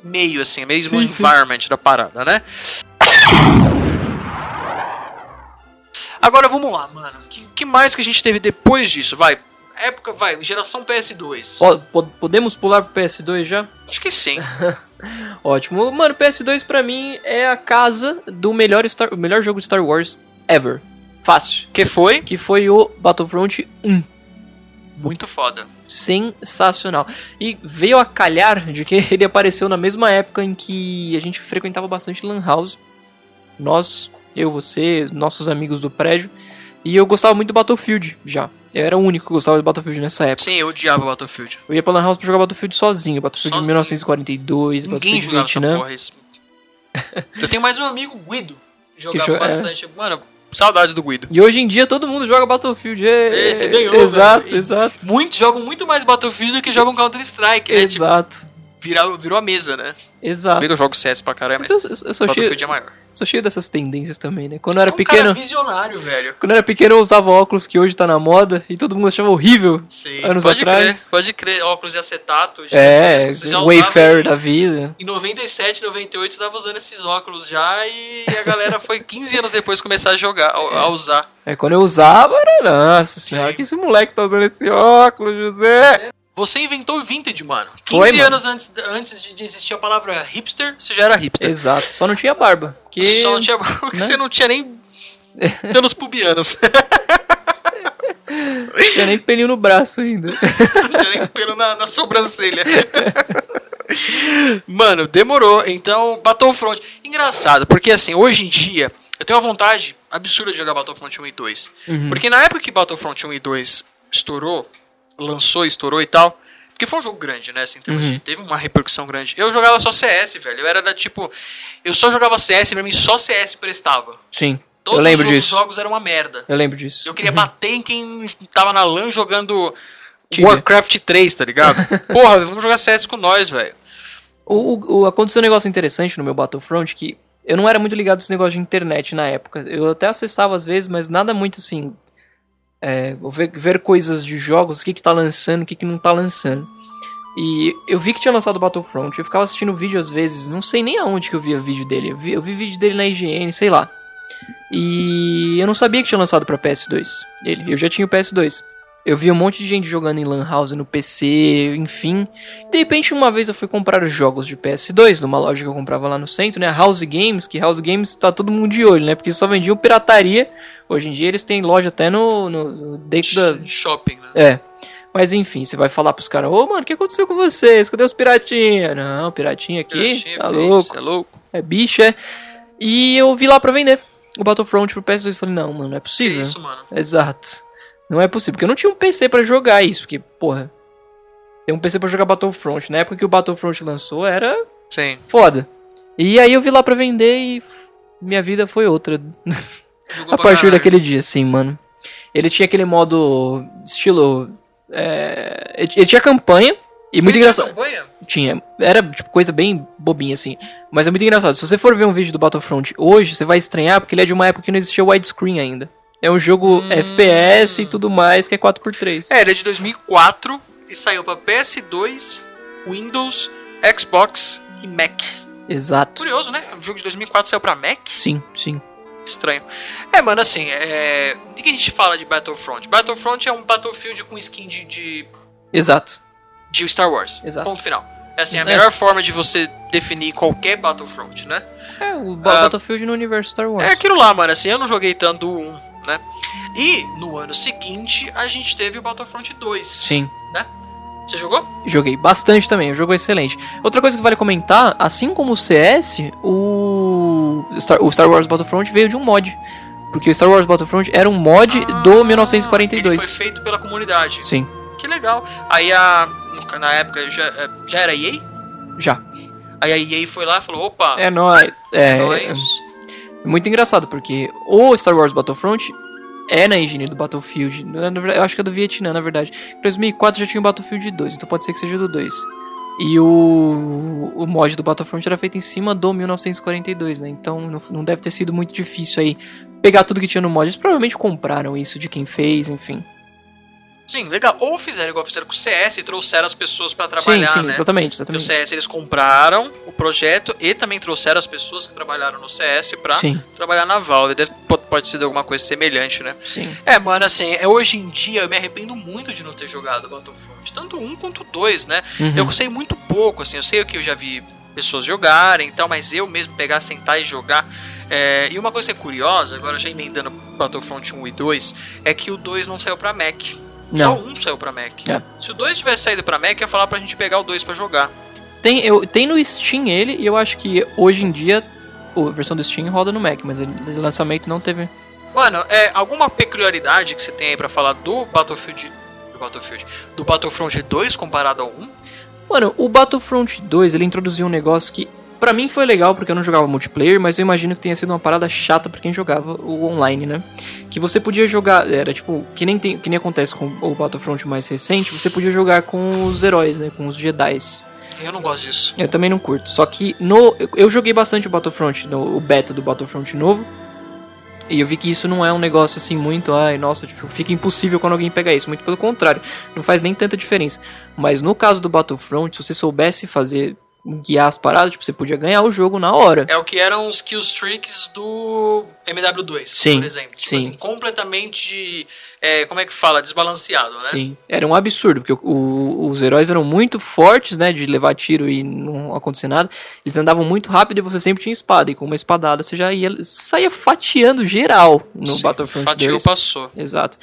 meio assim, mesmo Sim, sim. environment da parada, né? Agora vamos lá, mano. O que, que mais que a gente teve depois disso? Vai, época, vai, geração PS2. Po- po- podemos pular pro PS2 já? Acho que sim. Ótimo. Mano, PS2 pra mim é a casa do melhor, Star, o melhor jogo de Star Wars ever. Fácil. que foi? Que foi o Battlefront 1. Muito foda. Sensacional. E veio a calhar de que ele apareceu na mesma época em que a gente frequentava bastante Lan House. Nós, eu, você, nossos amigos do prédio. E eu gostava muito do Battlefield já. Eu era o único que gostava de Battlefield nessa época. Sim, eu odiava Battlefield. Eu ia pra Lan House pra jogar Battlefield sozinho. Battlefield Sozinho. 1942, Ninguém Battlefield jogava essa Vietnã. porra. Isso. Eu tenho mais um amigo, Guido, que jogava jo- é. bastante. Mano, saudades do Guido. E hoje em dia todo mundo joga Battlefield. É, É, você ganhou, Exato, velho. exato. Muitos jogam muito mais Battlefield do que jogam Counter-Strike, né? Tipo, Exato. virou, virou a mesa, né? Exato. Eu jogo CS pra caramba, mas Eu, eu- eu Battlefield é maior. Sou cheio dessas tendências também, né? Quando eu era é um pequeno. cara visionário, velho. Quando eu era pequeno, eu usava óculos que hoje tá na moda e todo mundo achava horrível. Sim. Anos pode atrás. crer, pode crer. Óculos de acetato. É, já Wayfarer da vida. Em 97, 98, eu tava usando esses óculos já e a galera foi 15 anos depois começar a jogar, a, a usar. É, quando eu usava, era, nossa senhora, Sim. que esse moleque tá usando esse óculos, José? Você inventou o vintage, mano. 15 Foi, mano. anos antes, antes de, de existir a palavra hipster, você já era hipster. Exato, só não tinha barba. Que... Só não tinha, porque né? você não tinha nem pelos pubianos. não tinha nem pelinho no braço ainda. não tinha nem pelo na, na sobrancelha. Mano, demorou. Então, Battlefront. Engraçado, porque assim, hoje em dia, eu tenho uma vontade absurda de jogar Battlefront 1 e 2. Uhum. Porque na época que Battlefront 1 e 2 estourou, lançou, estourou e tal. Porque foi um jogo grande, né? Assim, Uhum. de- teve uma repercussão grande. Eu jogava só CS, velho. Eu era da tipo. Eu só jogava CS, pra mim só CS prestava. Sim, Todos eu lembro os disso. jogos eram uma merda. Eu lembro disso. Eu queria bater em quem tava na LAN jogando Tibia. Warcraft 3, tá ligado? Porra, vamos jogar CS com nós, velho. O, o, o- aconteceu um negócio interessante no meu Battlefront que eu não era muito ligado nesse negócio de internet na época. Eu até acessava às vezes, mas nada muito assim. É, ver, ver coisas de jogos, o que, que tá lançando, o que, que não tá lançando. E eu vi que tinha lançado Battlefront, eu ficava assistindo vídeo às vezes, não sei nem aonde que eu via vídeo dele. Eu vi, eu vi vídeo dele na IGN, sei lá. E eu não sabia que tinha lançado pra PS2. Ele, eu já tinha o PS2. Eu vi um monte de gente jogando em Lan House, no PC, enfim. De repente, uma vez eu fui comprar os jogos de PS2 numa loja que eu comprava lá no centro, né? House Games, que House Games tá todo mundo de olho, né? Porque só vendiam pirataria. Hoje em dia eles têm loja até no. no dentro da. Shopping, né? É. Mas enfim, você vai falar pros caras: Ô mano, o que aconteceu com vocês? Cadê os piratinha? Não, piratinha aqui. Piratinha, tá louco. É louco. É bicho, é. E eu vi lá pra vender o Battlefront pro PS2 e falei: Não, mano, não é Que possível. isso, mano. Exato. Não é possível, porque eu não tinha um PC pra jogar isso, porque, porra, ter um PC pra jogar Battlefront, na época que o Battlefront lançou, era Sim. foda. E aí eu vi lá pra vender e minha vida foi outra a partir daquele dia, sim, mano. Ele tinha aquele modo estilo... é, ele tinha campanha, e muito engraçado. Tinha. Era, tipo, coisa bem bobinha, assim. Mas é muito engraçado. Se você for ver um vídeo do Battlefront hoje, você vai estranhar, porque ele é de uma época que não existia widescreen ainda. É um jogo Hum. FPS e tudo mais que é 4x3. É, ele é de 2004 e saiu pra PS2, Windows, Xbox e Mac. Exato. Curioso, né? Um jogo de 2004 saiu pra Mac? Sim, sim. Estranho. É, mano, assim, é... o que a gente fala de Battlefront? Battlefront é um Battlefield com skin de, de, Exato. de Star Wars. Exato. Ponto final. É assim, a É. melhor forma de você definir qualquer Battlefront, né? É, o Ah, Battlefield no universo Star Wars. É aquilo lá, mano, assim, eu não joguei tanto 1, né? E no ano seguinte a gente teve o Battlefront 2. Sim. Você jogou? Joguei bastante também, o jogo é excelente. Outra coisa que vale comentar, assim como o CS, o Star, o Star Wars Battlefront veio de um mod. Porque o Star Wars Battlefront era um mod do Ah, Ele 1942. foi feito pela comunidade. Sim, Que legal. Aí a. Na época já, é, já era EA? já. Aí a EA foi lá e falou: opa, É nóis. É, é muito engraçado, porque o Star Wars Battlefront é na engine do Battlefield. Eu acho que é do Vietnã, na verdade. Em 2004 já tinha o Battlefield 2, então pode ser que seja do 2. E o, o mod do Battlefront era feito em cima do 1942, né? Então não, não deve ter sido muito difícil aí pegar tudo que tinha no mod. Eles provavelmente compraram isso de quem fez, enfim. Sim, legal. Ou fizeram igual fizeram com o CS e trouxeram as pessoas pra sim, trabalhar, sim, né? exatamente, No exatamente. CS eles compraram o projeto e também trouxeram as pessoas que trabalharam no CS pra Sim, trabalhar na Valve. Deve- Pode, pode ser alguma coisa semelhante, né? sim. É, mano, assim, é, hoje em dia eu me arrependo muito de não ter jogado Battlefront. Tanto um quanto dois, né? Uhum. Eu sei muito pouco, assim, eu sei que eu já vi pessoas jogarem e tal, mas eu mesmo pegar, sentar e jogar. é, e uma coisa que é curiosa, agora já emendando Battlefront 1 e 2, é que o 2 não saiu pra Mac. Só Não. o 1 saiu pra Mac. É. Se o 2 tivesse saído pra Mac, ia falar pra gente pegar o 2 pra jogar. Tem, eu, tem no Steam ele, e eu acho que hoje em dia a versão do Steam roda no Mac, mas ele, o lançamento não teve. Mano, é alguma peculiaridade que você tem aí pra falar do Battlefield. Do Battlefield. Do Battlefront 2 comparado ao 1? Mano, o Battlefront 2 ele introduziu um negócio que pra mim foi legal porque eu não jogava multiplayer, mas eu imagino que tenha sido uma parada chata pra quem jogava o online, né? Que você podia jogar, era tipo, que nem, tem, que nem acontece com o Battlefront mais recente, você podia jogar com os heróis, né? Com os Jedi's. Eu não gosto disso. Eu também não curto. Só que no, eu- eu joguei bastante o Battlefront, no, o beta do Battlefront novo. E eu vi que isso não é um negócio assim muito, ai, nossa, tipo, fica impossível quando alguém pegar isso. Muito pelo contrário, não faz nem tanta diferença. Mas no caso do Battlefront, se você soubesse fazer, guiar as paradas, tipo, você podia ganhar o jogo na hora. É o que eram os kill streaks do MW2, Sim, por exemplo. Tipo sim. assim, completamente. é, como é que fala? Desbalanceado, né? Sim, era um absurdo, porque o- o- os heróis eram muito fortes, né, de levar tiro e não acontecer nada. Eles andavam muito rápido e você sempre tinha espada, e com uma espadada você já ia, saía fatiando geral no Sim, Battlefront Fatiou, 2. passou. Exato.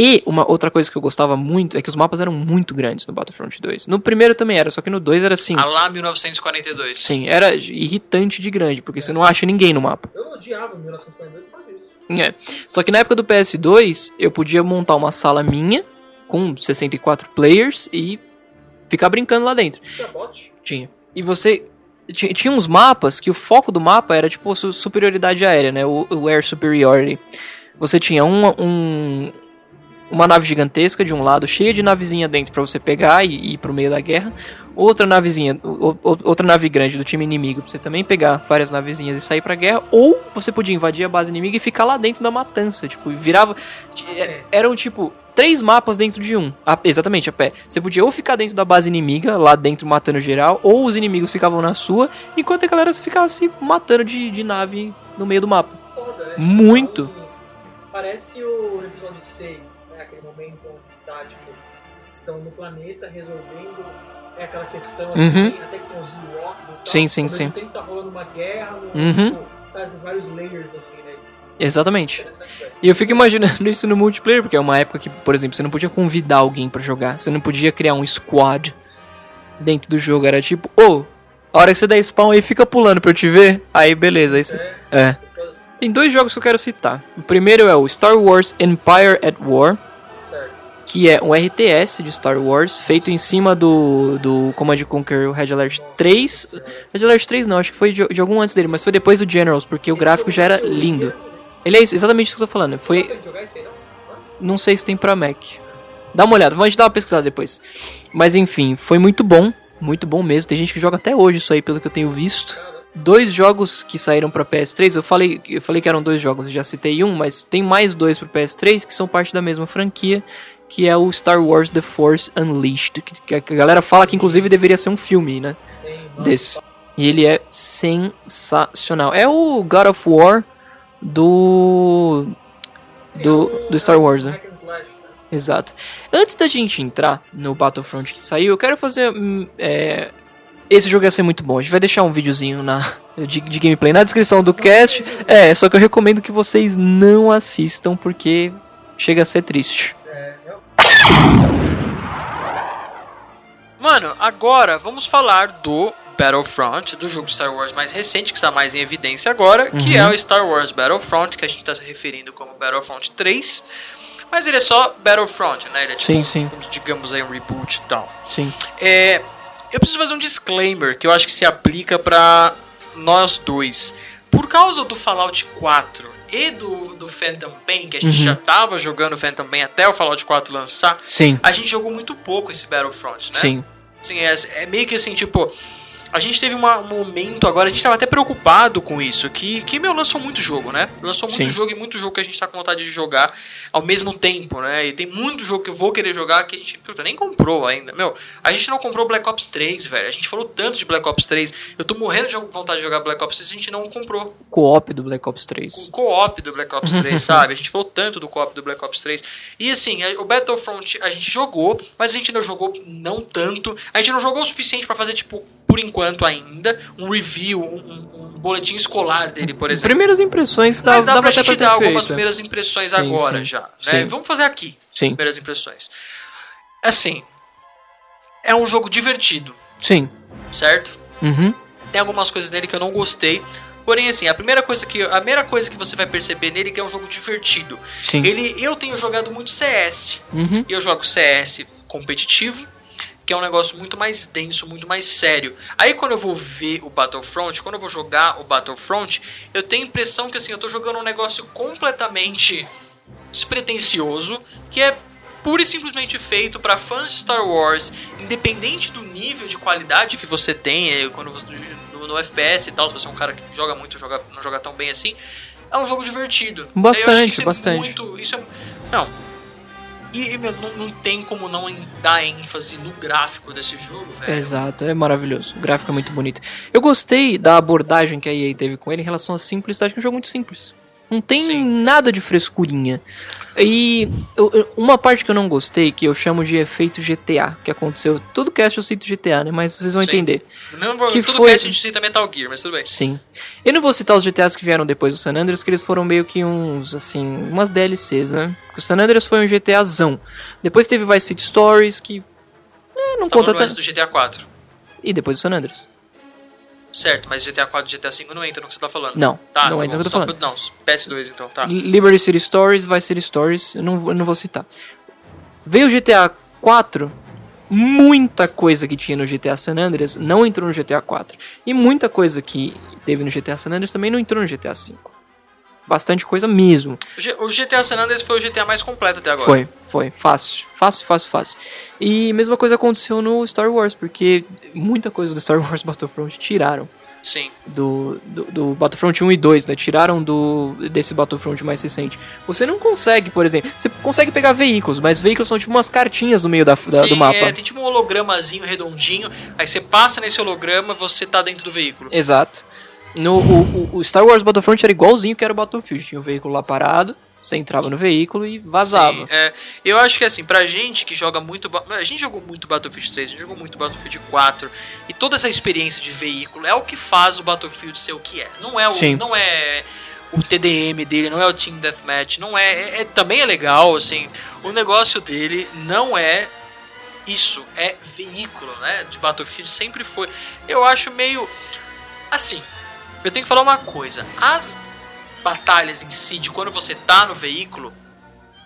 E uma outra coisa que eu gostava muito é que os mapas eram muito grandes no Battlefront 2. No primeiro também era, só que no 2 era assim. A lá 1942. Sim, era irritante de grande, porque você não acha ninguém no mapa. Eu odiava 1942 por causa disso. É. Só que na época do PS2, eu podia montar uma sala minha com 64 players e ficar brincando lá dentro. Tinha bot? Tinha. E você. Tinha, uns mapas que o foco do mapa era tipo su- superioridade aérea, né? O, o Air Superiority. Você tinha um, um- uma nave gigantesca de um lado, cheia de navezinha dentro pra você pegar e, e ir pro meio da guerra. Outra navezinha, outra nave grande do time inimigo pra você também pegar várias navezinhas e sair pra guerra. Ou você podia invadir a base inimiga e ficar lá dentro da matança. Tipo, virava. t- é- Eram tipo. Três mapas dentro de um. A- exatamente, a pé. Você podia ou ficar dentro da base inimiga, lá dentro matando geral, ou os inimigos ficavam na sua, enquanto a galera ficava se matando de, de nave no meio do mapa. Foda, né? Muito. Parece o episódio 6, né? Aquele momento onde tá, tipo, estão no planeta resolvendo é aquela questão assim, Uhum. até com os Ewoks e tal. Sim, sim, sim. tempo tá rolando uma guerra, no, Uhum. tipo, tá vários layers assim, né? Exatamente. Velho. E eu fico imaginando isso no multiplayer, porque é uma época que, por exemplo, você não podia convidar alguém pra jogar. Você não podia criar um squad dentro do jogo. Era tipo, ô, a hora que você der spawn aí, fica pulando pra eu te ver. Aí, beleza. Aí, você- é. Because- Tem dois jogos que eu quero citar. O primeiro é o Star Wars Empire at War. Que é um RTS de Star Wars, feito em cima do, do Command Conquer Red Alert 3. Red Alert 3 não, acho que foi de, de algum antes dele, mas foi depois do Generals, porque o gráfico já era lindo. Ele é isso, exatamente isso que eu tô falando. Foi, não? sei se tem pra Mac. Dá uma olhada, vamos dar uma pesquisada depois. Mas enfim, foi muito bom, muito bom mesmo. Tem gente que joga até hoje isso aí, pelo que eu tenho visto. dois jogos que saíram pra PS3. Eu falei, eu falei que eram dois jogos, já citei um, mas tem mais dois pro PS3 que são parte da mesma franquia, que é o Star Wars The Force Unleashed, que, a galera fala que inclusive deveria ser um filme, né? Desse. E ele é sensacional. É o God of War do do, do Star Wars, né? Exato. Antes da gente entrar no Battlefront que saiu, eu quero fazer. hum, é, esse jogo ia ser muito bom. A gente vai deixar um videozinho na, de, de gameplay na descrição do cast. É, só que eu recomendo que vocês não assistam, porque chega a ser triste. Mano, agora vamos falar do Battlefront, do jogo Star Wars mais recente, que está mais em evidência agora, que é o Star Wars Battlefront, que a gente está se referindo como Battlefront 3. Mas ele é só Battlefront, né? Ele é tipo, Sim, sim. digamos aí, um reboot e tal. Sim. É, eu preciso fazer um disclaimer que eu acho que se aplica pra nós dois. Por causa do Fallout 4 e do, do Phantom Pain, que a gente Uhum. já tava jogando Phantom Pain até o Fallout 4 lançar, Sim. a gente jogou muito pouco esse Battlefront, né? Sim. Assim, é, é meio que assim, tipo. A gente teve uma- um momento agora, a gente tava até preocupado com isso, que, que meu, lançou muito jogo, né? Lançou muito Sim. jogo e muito jogo que a gente tá com vontade de jogar ao mesmo tempo, né? E tem muito jogo que eu vou querer jogar que a gente puta, nem comprou ainda. Meu, a gente não comprou Black Ops 3, velho. A gente falou tanto de Black Ops 3. Eu tô morrendo de vontade de jogar Black Ops 3 a gente não comprou Co-op do Black Ops 3. o co-op do Black Ops 3, sabe? A gente falou tanto do co-op do Black Ops 3. E assim, o Battlefront a gente jogou, mas a gente não jogou não tanto. A gente não jogou o suficiente pra fazer, tipo, por enquanto ainda, um review, um, um- boletim escolar dele, por exemplo. Primeiras impressões dá, Mas dá, dá pra até gente dar algumas feito. primeiras impressões Sim, agora sim. já. Né? Sim. Vamos fazer aqui, Sim. primeiras impressões. Assim, é um jogo divertido, Sim. certo? Uhum. Tem algumas coisas nele que eu não gostei. Porém, assim, a primeira coisa que, a primeira coisa que você vai perceber nele é que é um jogo divertido. Sim. Ele, eu tenho jogado muito CS. Uhum. E eu jogo CS competitivo, que é um negócio muito mais denso, muito mais sério. Aí quando eu vou ver o Battlefront, quando eu vou jogar o Battlefront, eu tenho a impressão que assim, eu tô jogando um negócio completamente despretensioso, que é pura e simplesmente feito para fãs de Star Wars, independente do nível de qualidade que você tem, eh, quando você, no, no FPS e tal, se você é um cara que joga muito, joga, não joga tão bem assim, é um jogo divertido. Bastante, é bastante. muito- isso é, não, e, meu, não, não tem como não dar ênfase no gráfico desse jogo, velho. Exato, é maravilhoso. O gráfico é muito bonito. Eu gostei da abordagem que a EA teve com ele em relação à simplicidade, que é um jogo muito simples. Não tem Sim. nada de frescurinha. E eu- uma parte que eu não gostei, que eu chamo de efeito GTA, que aconteceu. Todo cast eu cito GTA, né? Mas vocês vão Sim. entender. Não, Que tudo foi- que a gente cita Metal Gear, mas tudo bem. Sim. Eu não vou citar os GTAs que vieram depois do San Andreas, que eles foram meio que uns, assim, umas DLCs, né? Porque o San Andreas foi um GTAzão. Depois teve Vice City Stories, que. É, não conta tanto. do GTA 4. E depois do San Andreas. Certo, mas GTA 4 e GTA 5 não entra no que você tá falando. Não, Tá, não tá entra no que eu tô falando. Não, PS2 então, tá. Liberty City Stories, Vice City Stories, eu não, eu não vou citar. Veio GTA 4, muita coisa que tinha no GTA San Andreas não entrou no GTA 4. E muita coisa que teve no GTA San Andreas também não entrou no GTA 5. Bastante coisa mesmo. O GTA San Andreas foi o GTA mais completo até agora. Foi, foi. Fácil. Fácil, fácil, fácil. E mesma coisa aconteceu no Star Wars, porque muita coisa do Star Wars Battlefront tiraram. Sim. do, do, do Battlefront 1 e 2, né? Tiraram do desse Battlefront mais recente. Você não consegue, por exemplo, você consegue pegar veículos, mas veículos são tipo umas cartinhas no meio da, da- Sim, do mapa. é, tem tipo um hologramazinho redondinho, aí você passa nesse holograma você tá dentro do veículo. Exato. No, o, o- Star Wars Battlefront era igualzinho que era o Battlefield. Tinha o veículo lá parado, você entrava no veículo e vazava. Sim, é, eu acho que assim, pra gente que joga muito. A gente jogou muito Battlefield 3, a gente jogou muito Battlefield 4, e toda essa experiência de veículo é o que faz o Battlefield ser o que é. Não é o, Sim. não é o TDM dele, não é o Team Deathmatch, não é, é- é- Também é legal, assim. O negócio dele não é isso, é veículo, né? De Battlefield sempre foi. Eu acho meio. Assim, eu tenho que falar uma coisa. As batalhas em si, de quando você tá no veículo,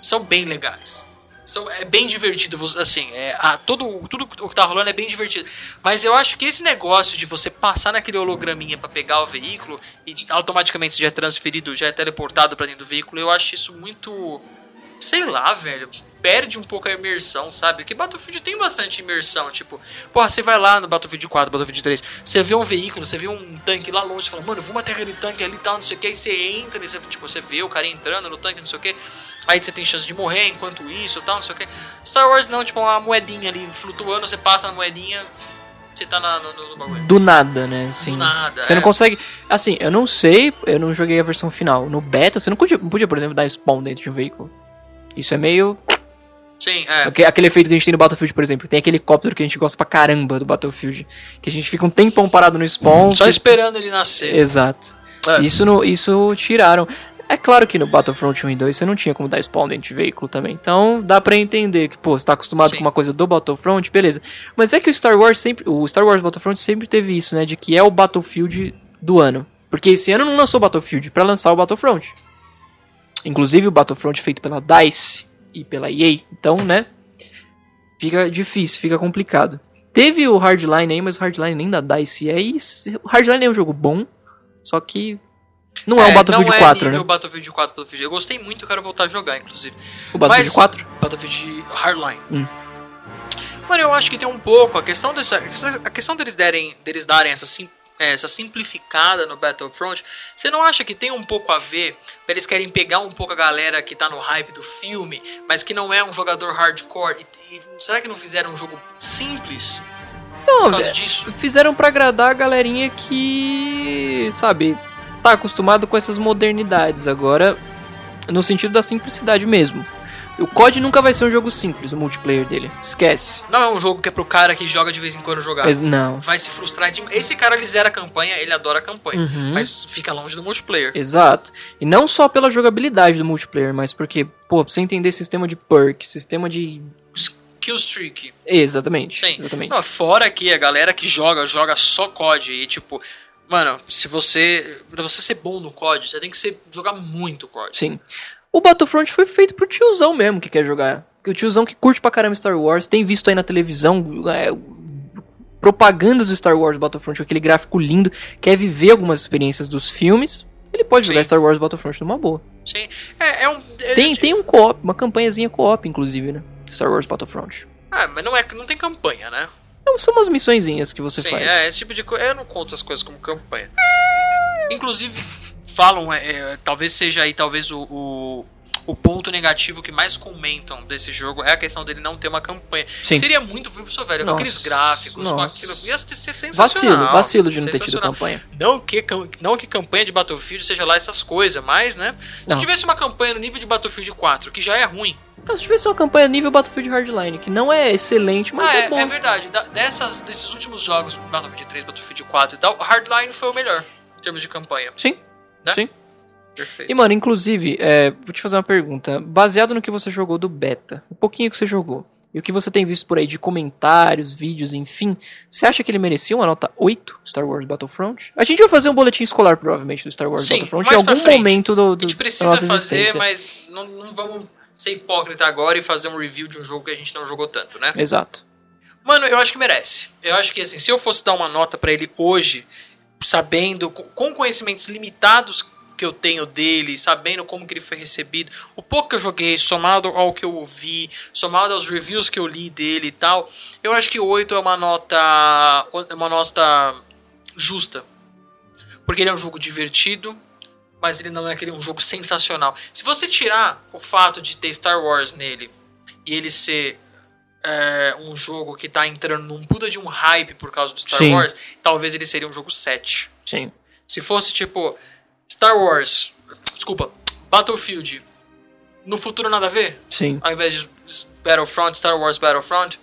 são bem legais. São, é bem divertido, assim, é, a, todo, tudo o que tá rolando é bem divertido. Mas eu acho que esse negócio de você passar naquele holograminha pra pegar o veículo e automaticamente já é transferido, já é teleportado pra dentro do veículo, eu acho isso muito sei lá, velho, perde um pouco a imersão, sabe? Que Battlefield tem bastante imersão, tipo, porra, você vai lá no Battlefield 4, Battlefield 3, você vê um veículo, você vê um tanque lá longe, você fala, mano, vou matar aquele tanque ali e tal, não sei o que, aí você entra, e você, tipo, você vê o cara entrando no tanque, não sei o que, aí você tem chance de morrer enquanto isso tal, não sei o que. Star Wars não, tipo, uma moedinha ali flutuando, você passa na moedinha, você tá na, no, no bagulho. Do nada, né? Assim, Do nada, Você é. não consegue. Assim, eu não sei, eu não joguei a versão final. No beta, você não podia, não podia, por exemplo, dar spawn dentro de um veículo. Isso é meio. Sim, é. Aque- Aquele efeito que a gente tem no Battlefield, por exemplo. Tem aquele helicóptero que a gente gosta pra caramba do Battlefield. Que a gente fica um tempão parado no spawn. Só que- esperando ele nascer. Exato. É. Isso, no, isso tiraram. É claro que no Battlefront 1 e 2 você não tinha como dar spawn dentro de veículo também. Então dá pra entender que, pô, você tá acostumado Sim. com uma coisa do Battlefront, beleza. Mas é que o Star Wars sempre. O Star Wars Battlefront sempre teve isso, né? De que é o Battlefield do ano. Porque esse ano não lançou o Battlefield pra lançar o Battlefront. Inclusive o Battlefront feito pela DICE e pela EA. Então, né? Fica difícil, fica complicado. Teve o Hardline aí, mas o Hardline nem da DICE é isso. O Hardline é um jogo bom, só que não é, um Battlefield não 4, é nível né? Battlefield 4 Battlefield. Eu gostei muito, eu quero voltar a jogar, inclusive. O Battlefield mas- 4? Battlefield Hardline. Hum. Mano, eu acho que tem um pouco a questão dessa, a questão deles derem, deles darem essa sim- essa simplificada no Battlefront, você não acha que tem um pouco a ver? Eles querem pegar um pouco a galera que tá no hype do filme, mas que não é um jogador hardcore. E, e será que não fizeram um jogo simples Não, por causa é, disso? fizeram pra agradar a galerinha que, sabe, tá acostumado com essas modernidades agora, no sentido da simplicidade mesmo. O COD nunca vai ser um jogo simples, o multiplayer dele. Esquece. Não é um jogo que é pro cara que joga de vez em quando jogar. Mas não. Vai se frustrar de... Esse cara, ele zera a campanha, ele adora a campanha. Uhum. Mas fica longe do multiplayer. Exato. E não só pela jogabilidade do multiplayer, mas porque, pô, pra você entender sistema de perk, sistema de. Killstreak. Exatamente. Sim. Exatamente. Não, fora que a galera que joga, joga só COD. E tipo, mano, se você. Pra você ser bom no COD, você tem que ser, jogar muito COD. Sim. O Battlefront foi feito pro tiozão mesmo que quer jogar. O tiozão que curte pra caramba Star Wars, tem visto aí na televisão é, propagandas do Star Wars Battlefront com aquele gráfico lindo, quer viver algumas experiências dos filmes. Ele pode jogar Sim. Star Wars Battlefront numa boa. Sim. É, é um. é- Tem, tem um co-op, uma campanhazinha co-op, inclusive, né? Star Wars Battlefront. Ah, mas não, é, não tem campanha, né? Então, são umas missõezinhas que você Sim, faz. é, esse tipo de coisa. Eu não conto essas coisas como campanha. Inclusive, falam, é, é, talvez seja aí, talvez o, o, o ponto negativo que mais comentam desse jogo é a questão dele não ter uma campanha. Sim. Seria muito filme pro seu velho, com Nossa, aqueles gráficos, com nossa. aquilo. Ia ser sensacional. Vacilo, vacilo de não ter tido campanha. Não que, não que campanha de Battlefield seja lá essas coisas, mas, né? Se Não. tivesse uma campanha no nível de Battlefield 4, que já é ruim. Não, se tivesse uma campanha nível Battlefield Hardline, que não é excelente, mas ah, é, é, bom. é verdade. Da- dessas, desses últimos jogos, Battlefield 3, Battlefield 4 e tal, Hardline foi o melhor em termos de campanha. Sim, Né? sim. Perfeito. E, mano, inclusive, é, vou te fazer uma pergunta. Baseado no que você jogou do beta, o pouquinho que você jogou, e o que você tem visto por aí de comentários, vídeos, enfim, você acha que ele merecia uma nota 8, Star Wars Battlefront? A gente vai fazer um boletim escolar, provavelmente, do Star Wars Sim, Battlefront em algum frente. momento do, do A gente precisa fazer, mas não, não vamos ser hipócrita agora e fazer um review de um jogo que a gente não jogou tanto, né? Exato. Mano, eu acho que merece. Eu acho que, assim, se eu fosse dar uma nota pra ele hoje, sabendo, com- conhecimentos limitados que eu tenho dele, sabendo como que ele foi recebido, o pouco que eu joguei, somado ao que eu ouvi, somado aos reviews que eu li dele e tal, eu acho que 8 é uma nota, é uma nota justa. Porque ele é um jogo divertido, mas ele não é aquele um jogo sensacional. Se você tirar o fato de ter Star Wars nele e ele ser é, um jogo que tá entrando num puta de um hype por causa do Star Sim. Wars, talvez ele seria um jogo 7. Sim. Se fosse tipo Star Wars, desculpa, Battlefield, no futuro nada a ver, Sim. ao invés de Battlefront, Star Wars Battlefront,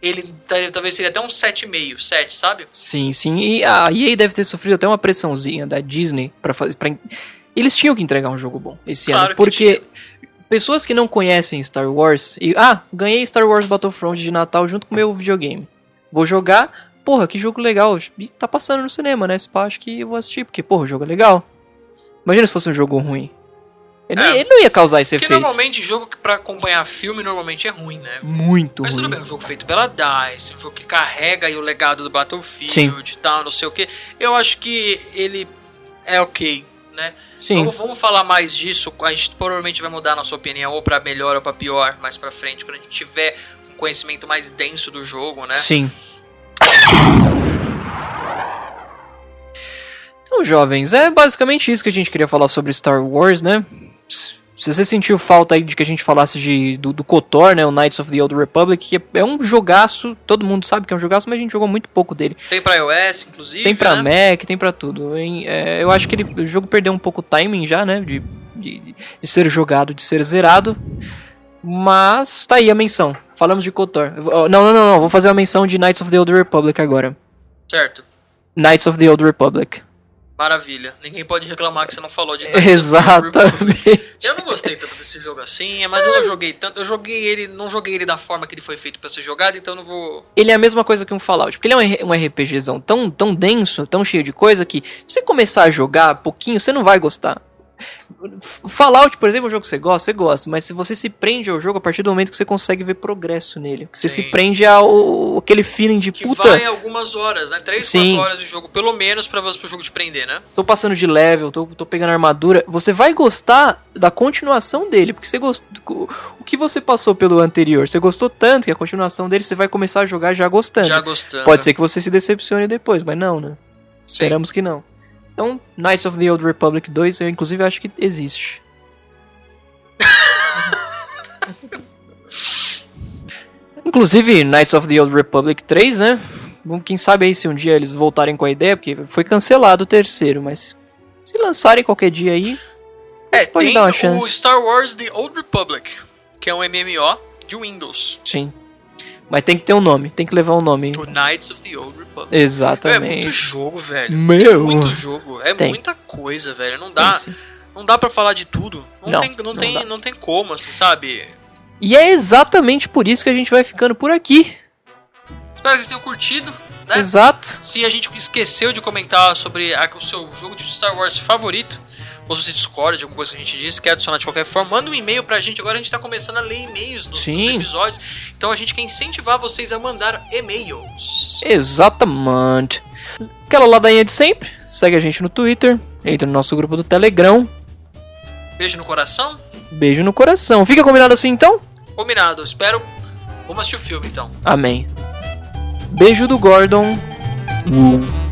ele talvez seria até um 7,5, 7, sabe? Sim, sim. E a EA deve ter sofrido até uma pressãozinha da Disney para fazer. Pra... Eles tinham que entregar um jogo bom esse Claro ano. que Porque pessoas que não conhecem Star Wars. E, ah, ganhei Star Wars Battlefront de Natal junto com o meu videogame. Vou jogar. Porra, que jogo legal. E tá passando no cinema, né? Esse pá, acho que eu vou assistir, porque, porra, o jogo é legal. Imagina se fosse um jogo ruim. Ele, É. ele não ia causar esse Porque efeito. normalmente jogo que pra acompanhar filme normalmente é ruim, né? Muito Mas ruim. tudo bem, um jogo feito pela DICE, um jogo que carrega aí o legado do Battlefield Sim. e tal, não sei o que. Eu acho que ele é ok, né? Sim. Vamos, vamos falar mais disso. A gente provavelmente vai mudar a nossa opinião ou pra melhor ou pra pior mais pra frente, quando a gente tiver um conhecimento mais denso do jogo, né? Sim. Então, jovens, é basicamente isso que a gente queria falar sobre Star Wars, né? Se você sentiu falta aí de que a gente falasse de, do, do KOTOR, né? O Knights of the Old Republic, que é, é um jogaço, todo mundo sabe que é um jogaço, mas a gente jogou muito pouco dele. Tem pra iOS, inclusive. Tem pra né? Mac, tem pra tudo. É, eu acho que ele, o jogo perdeu um pouco o timing já, né? De, de, de ser jogado, de ser zerado. Mas tá aí a menção. Falamos de KOTOR. Não, não, não, não. Vou fazer uma menção de Knights of the Old Republic agora. Certo. Knights of the Old Republic. Maravilha. Ninguém pode reclamar que você não falou de Knights. Exatamente. Eu não gostei tanto desse jogo assim, mas eu não joguei tanto. Eu joguei ele, não joguei ele da forma que ele foi feito pra ser jogado, então eu não vou. Ele é a mesma coisa que um Fallout, porque ele é um um RPGzão tão, tão denso, tão cheio de coisa que se você começar a jogar pouquinho, você não vai gostar. Fallout, por exemplo, é um jogo que você gosta, você gosta, mas se você se prende ao jogo a partir do momento que você consegue ver progresso nele, que você se prende ao aquele feeling de Que puta, vai algumas horas, né? 3, Sim. 4 horas de jogo, pelo menos, pra, pro jogo te prender, né? tô passando de level, tô, tô pegando armadura, você vai gostar da continuação dele, porque você gostou, o que você passou pelo anterior, você gostou tanto que a continuação dele você vai começar a jogar já gostando. Já gostando. Pode ser que você se decepcione depois, mas não, né? Sim. Esperamos que não. Então, Knights of the Old Republic 2, eu inclusive acho que existe. inclusive, Knights of the Old Republic 3, né? Bom, Quem sabe aí se um dia eles voltarem com a ideia, porque foi cancelado o terceiro, mas se lançarem qualquer dia aí, É, pode tem dar uma o chance. Star Wars The Old Republic, que é um MMO de Windows. sim. Mas tem que ter um nome, tem que levar um nome. O Knights of the Old Republic. Exatamente. É muito jogo, velho. Meu. Muito jogo. É Tem. muita coisa, velho. Não dá, Tem não dá para falar de tudo. Não, Não, tem, não, não tem, dá. não tem como, assim, sabe? E é exatamente por isso que a gente vai ficando por aqui. Espero que vocês tenham curtido, né? Exato. Se a gente esqueceu de comentar sobre o seu jogo de Star Wars favorito, ou se você discorda de alguma coisa que a gente disse, quer adicionar de qualquer forma, manda um e-mail pra gente. Agora a gente tá começando a ler e-mails nos, nos episódios. Então a gente quer incentivar vocês a mandar e-mails. Exatamente. Aquela ladainha de sempre. Segue a gente no Twitter. Entra no nosso grupo do Telegram. Beijo no coração. Beijo no coração. Fica combinado assim então? Combinado. Espero. Vamos assistir o filme então. Amém. Beijo do Gordon. Uh.